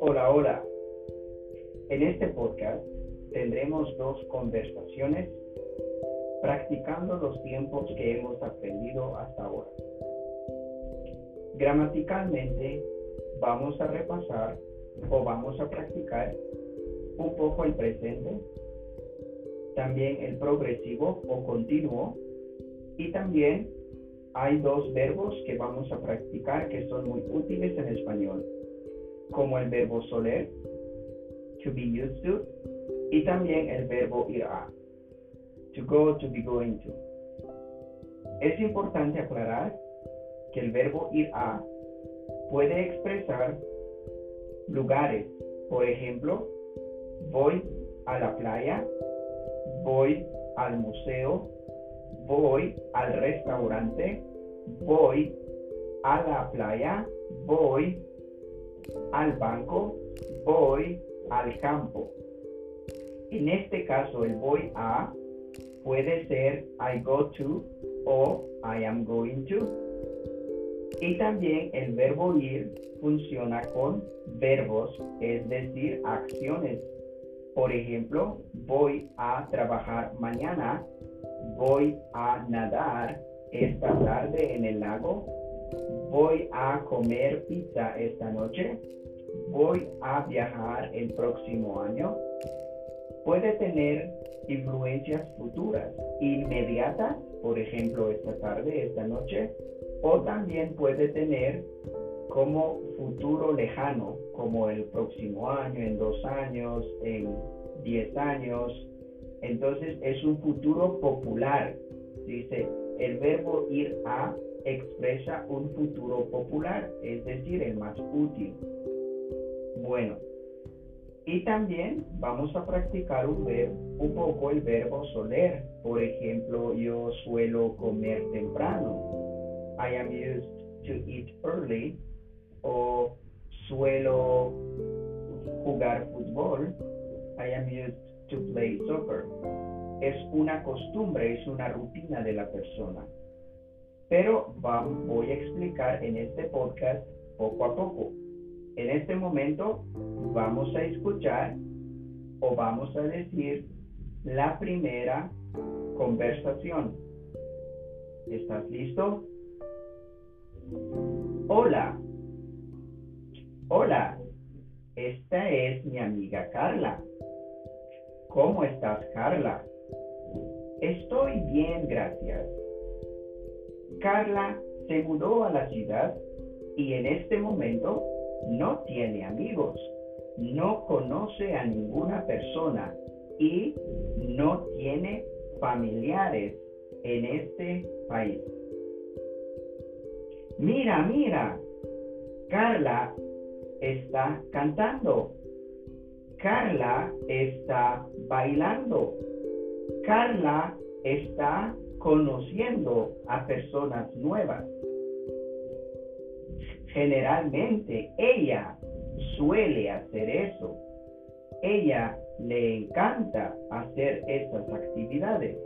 Hola, hola. En este podcast tendremos dos conversaciones practicando los tiempos que hemos aprendido hasta ahora. Gramaticalmente vamos a repasar o vamos a practicar un poco el presente, también el progresivo o continuo y también hay dos verbos que vamos a practicar que son muy útiles en español, como el verbo soler, to be used to, y también el verbo ir a, to go, to be going to. Es importante aclarar que el verbo ir a puede expresar lugares, por ejemplo, voy a la playa, voy al museo, voy al restaurante, voy a la playa, voy al banco, voy al campo. En este caso, el voy a puede ser I go to o I am going to. Y también el verbo ir funciona con verbos, es decir, acciones. Por ejemplo, voy a trabajar mañana, voy a nadar esta tarde en el lago, voy a comer pizza esta noche, voy a viajar el próximo año. Puede tener influencias futuras, inmediatas, por ejemplo, esta tarde, esta noche, o también puede tener como futuro lejano, como el próximo año, en dos años, en diez años. Entonces es un futuro popular. Dice, el verbo ir a expresa un futuro popular, es decir, el más útil. Bueno, y también vamos a practicar un, un poco el verbo soler. Por ejemplo, yo suelo comer temprano. I am used to eat early. O suelo jugar fútbol. I am used to play soccer. Es una costumbre, es una rutina de la persona. Pero voy a explicar en este podcast poco a poco. En este momento vamos a escuchar o vamos a decir la primera conversación. ¿Estás listo? Hola. Hola. Esta es mi amiga Carla. ¿Cómo estás, Carla? Estoy bien, gracias. Carla se mudó a la ciudad y en este momento no tiene amigos, no conoce a ninguna persona y no tiene familiares en este país. Mira, mira, Carla está cantando. Carla está bailando. Carla está conociendo a personas nuevas. Generalmente ella suele hacer eso. Ella le encanta hacer esas actividades.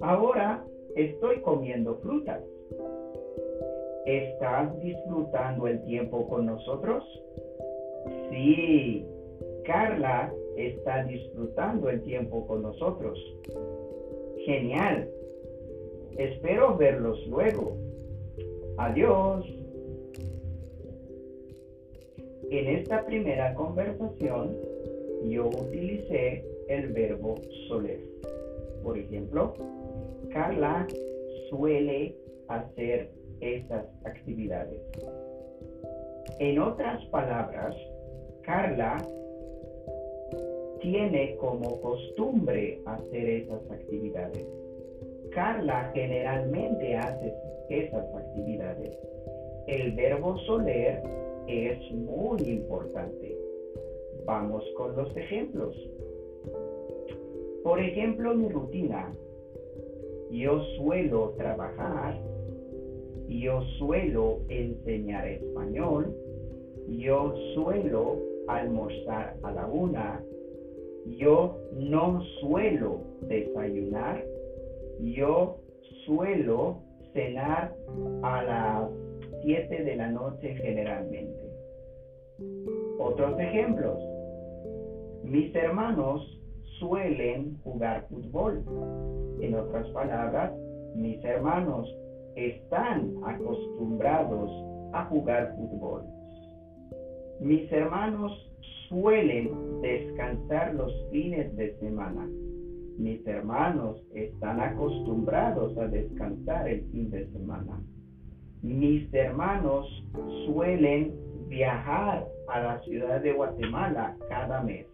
Ahora estoy comiendo frutas. ¿Estás disfrutando el tiempo con nosotros? Sí, Carla está disfrutando el tiempo con nosotros. Genial. Espero verlos luego. Adiós. En esta primera conversación yo utilicé el verbo soler. Por ejemplo, Carla suele hacer estas actividades. En otras palabras, Carla tiene como costumbre hacer esas actividades. Carla generalmente hace esas actividades. El verbo soler es muy importante. Vamos con los ejemplos. Por ejemplo, mi rutina. Yo suelo trabajar, yo suelo enseñar español, yo suelo almorzar a la una, yo no suelo desayunar, yo suelo cenar a las 7 de la noche generalmente. Otros ejemplos. Mis hermanos suelen jugar fútbol. En otras palabras, mis hermanos están acostumbrados a jugar fútbol. Mis hermanos suelen descansar los fines de semana. Mis hermanos están acostumbrados a descansar el fin de semana. Mis hermanos suelen viajar a la ciudad de Guatemala cada mes.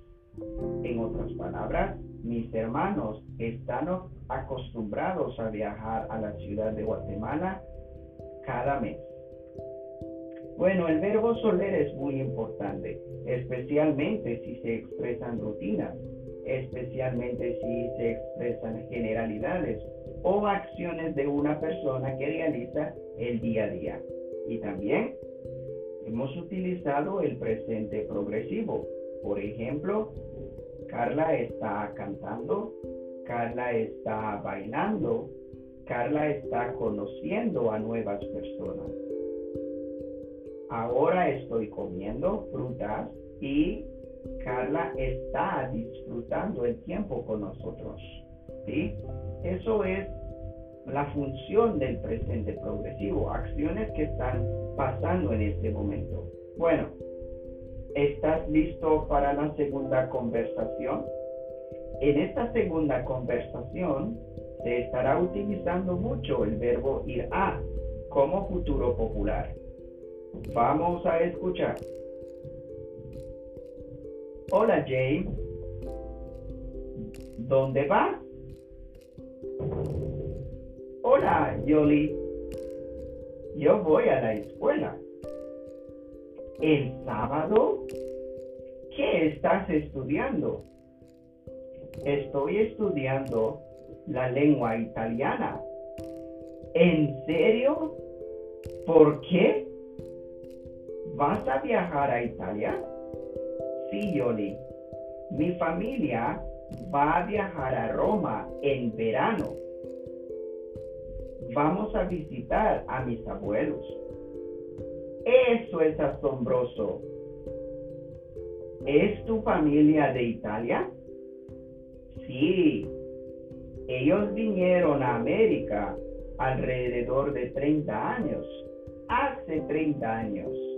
En otras palabras, mis hermanos están acostumbrados a viajar a la ciudad de Guatemala cada mes. Bueno, el verbo soler es muy importante, especialmente si se expresan rutinas, especialmente si se expresan generalidades o acciones de una persona que realiza el día a día. Y también hemos utilizado el presente progresivo. Por ejemplo, Carla está cantando, Carla está bailando, Carla está conociendo a nuevas personas. Ahora estoy comiendo frutas y Carla está disfrutando el tiempo con nosotros. ¿sí? Eso es la función del presente progresivo, acciones que están pasando en este momento. Bueno, ¿estás listo para la segunda conversación? En esta segunda conversación se estará utilizando mucho el verbo ir a como futuro popular. Vamos a escuchar. Hola James. ¿Dónde vas? Hola Yoli. Yo voy a la escuela. ¿El sábado? ¿Qué estás estudiando? Estoy estudiando la lengua italiana. ¿En serio? ¿Por qué? ¿Vas a viajar a Italia? Sí, Yoli. Mi familia va a viajar a Roma en verano. Vamos a visitar a mis abuelos. Eso es asombroso. ¿Es tu familia de Italia? Sí. Ellos vinieron a América alrededor de 30 años. Hace 30 años.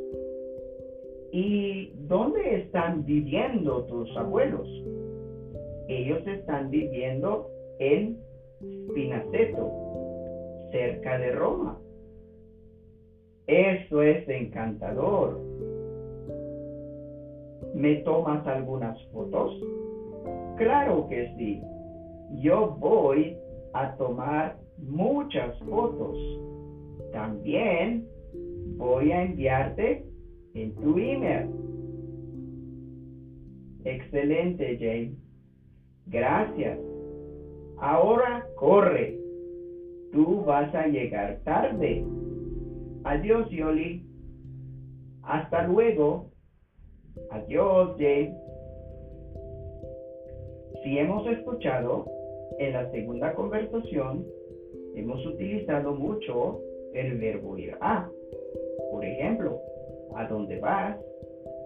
¿Y dónde están viviendo tus abuelos? Ellos están viviendo en Spinaceto, cerca de Roma. Eso es encantador. ¿Me tomas algunas fotos? Claro que sí. Yo voy a tomar muchas fotos. También voy a enviarte en tu email. Excelente, Jane. Gracias. Ahora corre. Tú vas a llegar tarde. Adiós, Yoli. Hasta luego. Adiós, Jane. Si hemos escuchado en la segunda conversación, hemos utilizado mucho el verbo ir a. ¿A dónde vas?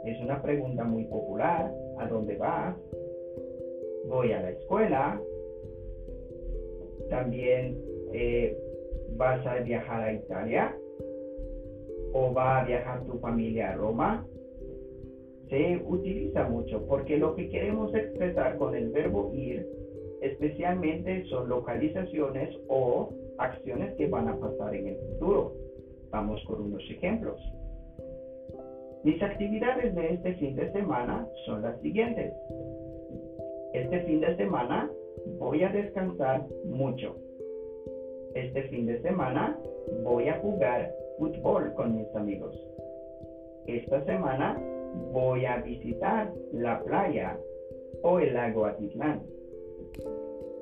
Es una pregunta muy popular. ¿A dónde vas? Voy a la escuela. También eh, vas a viajar a Italia. ¿O va a viajar tu familia a Roma? Se utiliza mucho porque lo que queremos expresar con el verbo ir especialmente son localizaciones o acciones que van a pasar en el futuro. Vamos con unos ejemplos. Mis actividades de este fin de semana son las siguientes. Este fin de semana voy a descansar mucho. Este fin de semana voy a jugar fútbol con mis amigos. Esta semana voy a visitar la playa o el lago Atitlán.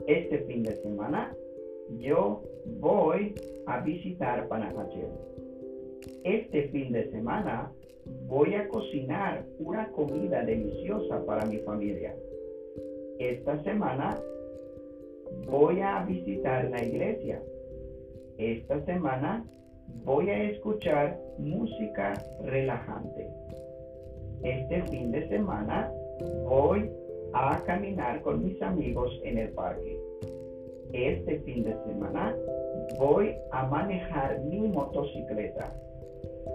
Este fin de semana yo voy a visitar Panajachel. Este fin de semana voy a cocinar una comida deliciosa para mi familia. Esta semana voy a visitar la iglesia. esta semana voy a escuchar música relajante. Este fin de semana voy a caminar con mis amigos en el parque. Este fin de semana voy a manejar mi motocicleta.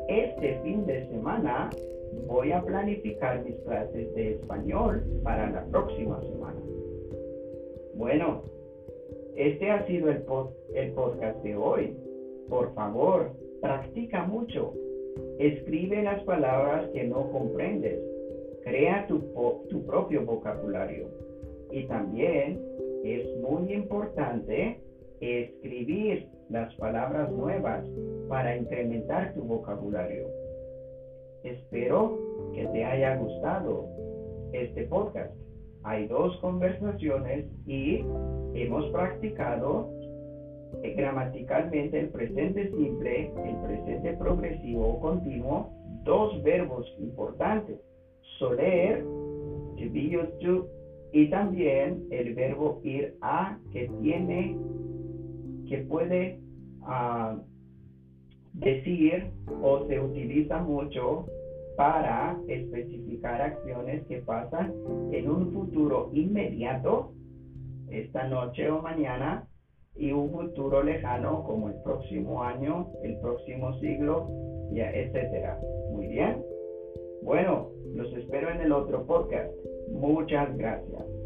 Este fin de semana voy a planificar mis clases de español para la próxima semana. Bueno, este ha sido el, el podcast de hoy. Por favor, practica mucho. Escribe las palabras que no comprendes. Crea tu, tu propio vocabulario. Y también es muy importante escribir las palabras nuevas para incrementar tu vocabulario. Espero que te haya gustado este podcast. Hay dos conversaciones y hemos practicado gramaticalmente el presente simple, el presente progresivo o continuo, dos verbos importantes, soler, to be used to, y también el verbo ir a, que tiene, que puede ah, decir o se utiliza mucho para especificar acciones que pasan en un futuro inmediato, esta noche o mañana, y un futuro lejano como el próximo año, el próximo siglo, etcétera. Muy bien. Bueno, los espero en el otro podcast. Muchas gracias.